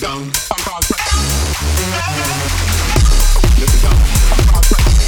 down. Let it down.